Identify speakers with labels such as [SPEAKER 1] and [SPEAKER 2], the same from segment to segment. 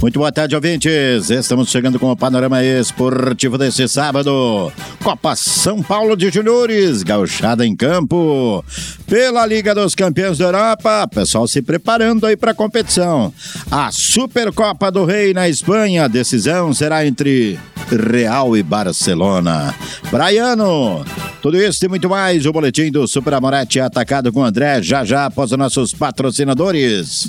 [SPEAKER 1] Muito boa tarde, ouvintes. Estamos chegando com o panorama esportivo deste sábado. Copa São Paulo de Juniores, gauchada em campo. Pela Liga dos Campeões da Europa, pessoal se preparando aí para a competição. A Supercopa do Rei na Espanha, a decisão será entre Real e Barcelona. Braiano, tudo isso e muito mais. O boletim do Super Amorete atacado com André já já após os nossos patrocinadores.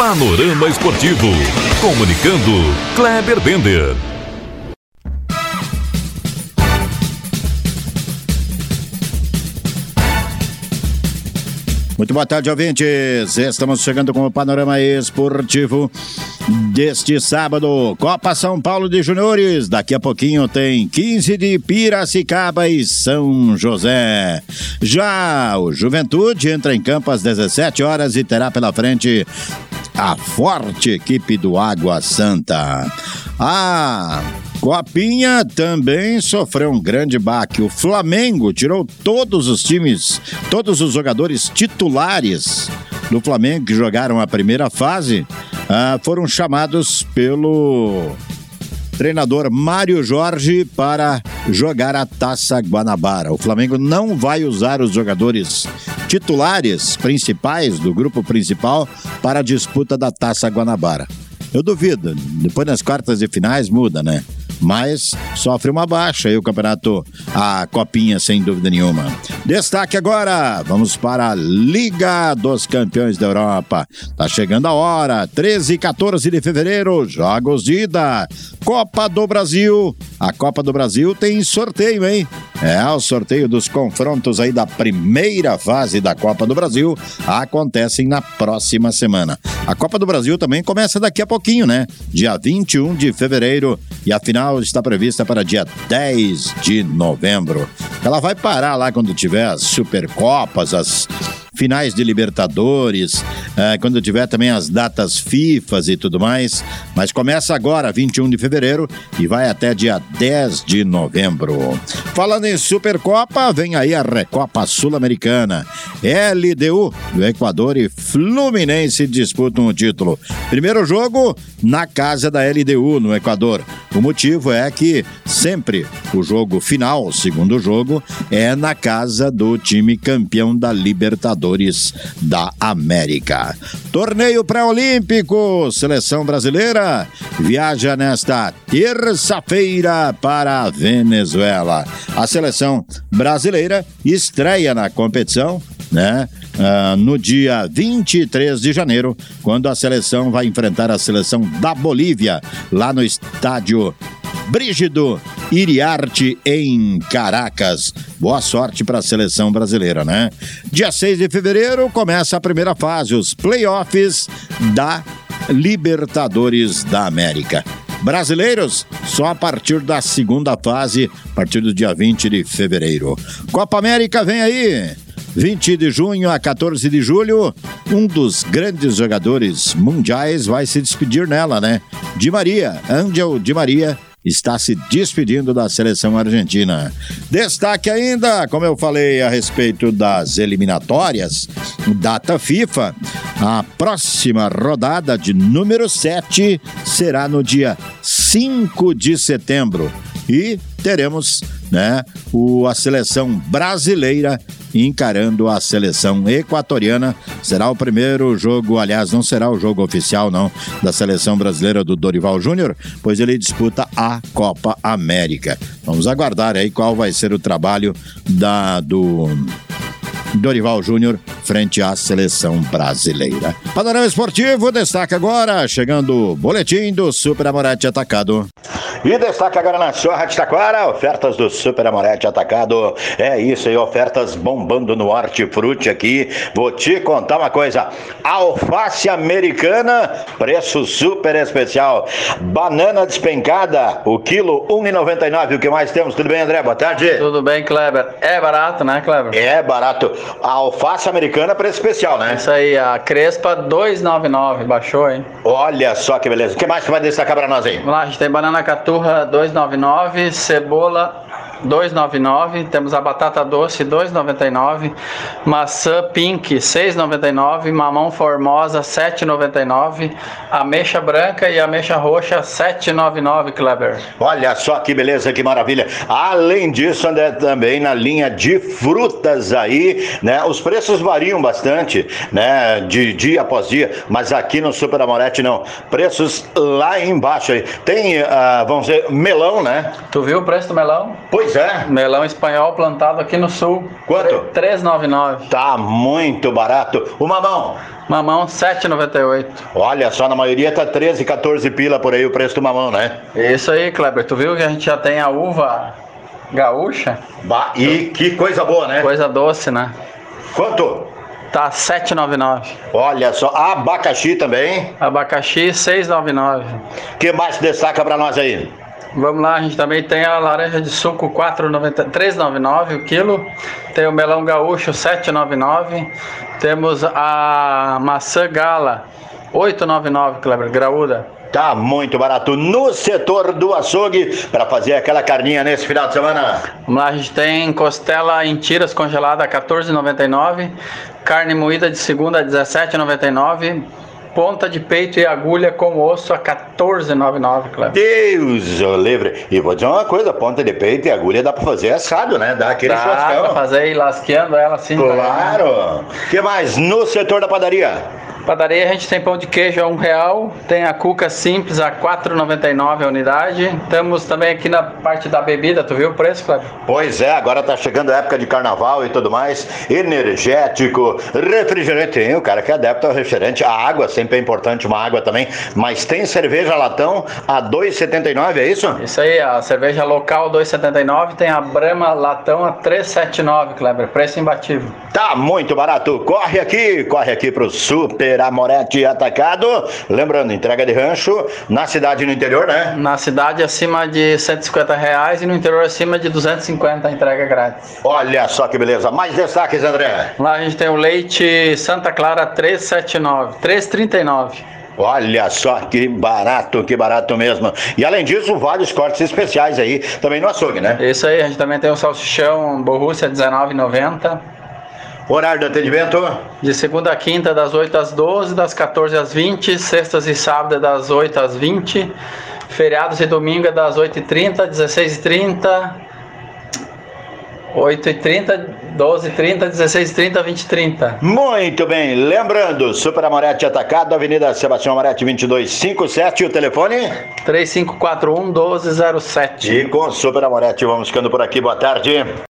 [SPEAKER 2] Panorama Esportivo. Comunicando, Kleber Bender.
[SPEAKER 1] Muito boa tarde, ouvintes. Estamos chegando com o panorama esportivo deste sábado. Copa São Paulo de Juniores. Daqui a pouquinho tem 15 de Piracicaba e São José. Já o Juventude entra em campo às 17 horas e terá pela frente a forte equipe do Água Santa. A Copinha também sofreu um grande baque. O Flamengo tirou todos os times, todos os jogadores titulares do Flamengo que jogaram a primeira fase, ah, foram chamados pelo treinador Mário Jorge para jogar a Taça Guanabara. O Flamengo não vai usar os jogadores titulares principais do grupo principal para a disputa da Taça Guanabara. Eu duvido, depois nas quartas de finais muda, né? mas sofre uma baixa aí o campeonato, a copinha sem dúvida nenhuma. Destaque agora, vamos para a Liga dos Campeões da Europa. Tá chegando a hora, 13 e 14 de fevereiro, jogos de ida. Copa do Brasil. A Copa do Brasil tem sorteio, hein? É, o sorteio dos confrontos aí da primeira fase da Copa do Brasil acontecem na próxima semana. A Copa do Brasil também começa daqui a pouquinho, né? Dia 21 de fevereiro e a final está prevista para dia 10 de novembro. Ela vai parar lá quando tiver as Supercopas, as finais de Libertadores, é, quando tiver também as datas FIFAs e tudo mais. Mas começa agora, 21 de fevereiro, e vai até dia 10 de novembro. Falando em Supercopa, vem aí a Recopa Sul-Americana. LDU do Equador e Fluminense disputam o título. Primeiro jogo na casa da LDU, no Equador. O motivo é que sempre o jogo final, o segundo jogo, é na casa do time campeão da Libertadores da América. Torneio pré-olímpico, seleção brasileira viaja nesta terça-feira para a Venezuela. A seleção brasileira estreia na competição, né? Uh, no dia 23 de janeiro, quando a seleção vai enfrentar a seleção da Bolívia, lá no estádio Brígido Iriarte em Caracas. Boa sorte para a seleção brasileira, né? Dia 6 de fevereiro começa a primeira fase, os playoffs da Libertadores da América. Brasileiros, só a partir da segunda fase, a partir do dia 20 de fevereiro. Copa América vem aí. 20 de junho a 14 de julho, um dos grandes jogadores mundiais vai se despedir nela, né? Di Maria, Angel Di Maria, está se despedindo da seleção argentina. Destaque ainda, como eu falei a respeito das eliminatórias, data FIFA, a próxima rodada de número 7 será no dia 5 de setembro e teremos né, o, a seleção brasileira encarando a seleção equatoriana. Será o primeiro jogo, aliás, não será o jogo oficial, não, da seleção brasileira do Dorival Júnior, pois ele disputa a Copa América. Vamos aguardar aí qual vai ser o trabalho da do Dorival Júnior frente à seleção brasileira. Panorama Esportivo destaca agora, chegando o boletim do Super Amorete Atacado. E destaca agora na sua Rádio Taquara, ofertas do Super Amorete Atacado. É isso aí, ofertas bombando no hortifruti aqui. Vou te contar uma coisa: alface americana, preço super especial. Banana despencada, o quilo R$ 1,99. O que mais temos? Tudo bem, André? Boa tarde.
[SPEAKER 3] Tudo bem, Kleber. É barato, né, Kleber?
[SPEAKER 1] É barato. A alface americana, preço especial, né?
[SPEAKER 3] Isso aí, a Crespa 2,99. Baixou, hein?
[SPEAKER 1] Olha só que beleza. O que mais que vai destacar para nós aí?
[SPEAKER 3] Vamos lá, a gente tem banana caturra 2,99, cebola 2,99. Temos a batata doce 2,99, maçã pink 6,99, mamão formosa 7,99, ameixa branca e ameixa roxa 7,99, Kleber.
[SPEAKER 1] Olha só que beleza, que maravilha. Além disso, André, também na linha de frutas aí, né? Os preços variam bastante, né? De dia após dia, mas aqui no Super Amorete não. Preços lá embaixo aí. Tem, uh, vamos dizer, melão, né?
[SPEAKER 3] Tu viu o preço do melão?
[SPEAKER 1] Pois é.
[SPEAKER 3] Melão espanhol plantado aqui no sul.
[SPEAKER 1] Quanto?
[SPEAKER 3] 3,99.
[SPEAKER 1] Tá muito barato. O mamão?
[SPEAKER 3] Mamão 7,98.
[SPEAKER 1] Olha só, na maioria tá 13, 14 pila por aí o preço do mamão, né?
[SPEAKER 3] Isso aí, Kleber. Tu viu que a gente já tem a uva gaúcha?
[SPEAKER 1] Bah, e que coisa boa, né?
[SPEAKER 3] Coisa doce, né?
[SPEAKER 1] Quanto?
[SPEAKER 3] Tá 7,99.
[SPEAKER 1] Olha só, abacaxi também.
[SPEAKER 3] Abacaxi 6,99.
[SPEAKER 1] que mais destaca para nós aí?
[SPEAKER 3] Vamos lá, a gente também tem a laranja de suco 3,99 o quilo. Tem o melão gaúcho 7,99. Temos a maçã gala 8,99, Kleber, graúda.
[SPEAKER 1] Tá muito barato no setor do açougue para fazer aquela carninha nesse final de semana.
[SPEAKER 3] Vamos lá, a gente tem costela em tiras congelada 14,99, carne moída de segunda 17,99 ponta de peito e agulha com osso a 14,99, Cleber.
[SPEAKER 1] Deus livre. E vou dizer uma coisa, ponta de peito e agulha dá pra fazer assado, né? Dá aquele
[SPEAKER 3] dá churrascão. Dá pra fazer e lasqueando ela assim.
[SPEAKER 1] Tá claro. O que mais? No setor da padaria?
[SPEAKER 3] Padaria a gente tem pão de queijo a um real, tem a cuca simples a 4,99 a unidade. Temos também aqui na parte da bebida, tu viu o preço, Cleber?
[SPEAKER 1] Pois é, agora tá chegando a época de carnaval e tudo mais. Energético, refrigerante. Tem o cara que é adepto ao refrigerante. A água sempre é importante, uma água também. Mas tem cerveja latão a 2,79, é isso?
[SPEAKER 3] Isso aí, a cerveja local 2,79, tem a Brahma latão a 3,79, Kleber. Preço imbatível.
[SPEAKER 1] Tá muito barato. Corre aqui, corre aqui pro Super Super Amorete Atacado. Lembrando, entrega de rancho na cidade e no interior, né?
[SPEAKER 3] Na cidade acima de 150 reais e no interior acima de 250 entrega grátis.
[SPEAKER 1] Olha só que beleza. Mais destaques, André.
[SPEAKER 3] Lá a gente tem o leite Santa Clara 379, 339.
[SPEAKER 1] Olha só que barato, que barato mesmo. E além disso, vários cortes especiais aí também no açougue, né?
[SPEAKER 3] Isso aí, a gente também tem o salsichão Borrússia 19,90.
[SPEAKER 1] Horário de atendimento?
[SPEAKER 3] De segunda a quinta, das 8 às 12, das 14 às 20, sextas e sábados, das 8 às 20, feriados e domingo, das 8h30, 16h30, 8h30, 12h30, 16h30, 20h30.
[SPEAKER 1] Muito bem, lembrando, Super Amorete Atacado, Avenida Sebastião Amorete 2257, o telefone?
[SPEAKER 3] 3541 1207.
[SPEAKER 1] E com Super Amorete, vamos ficando por aqui, boa tarde.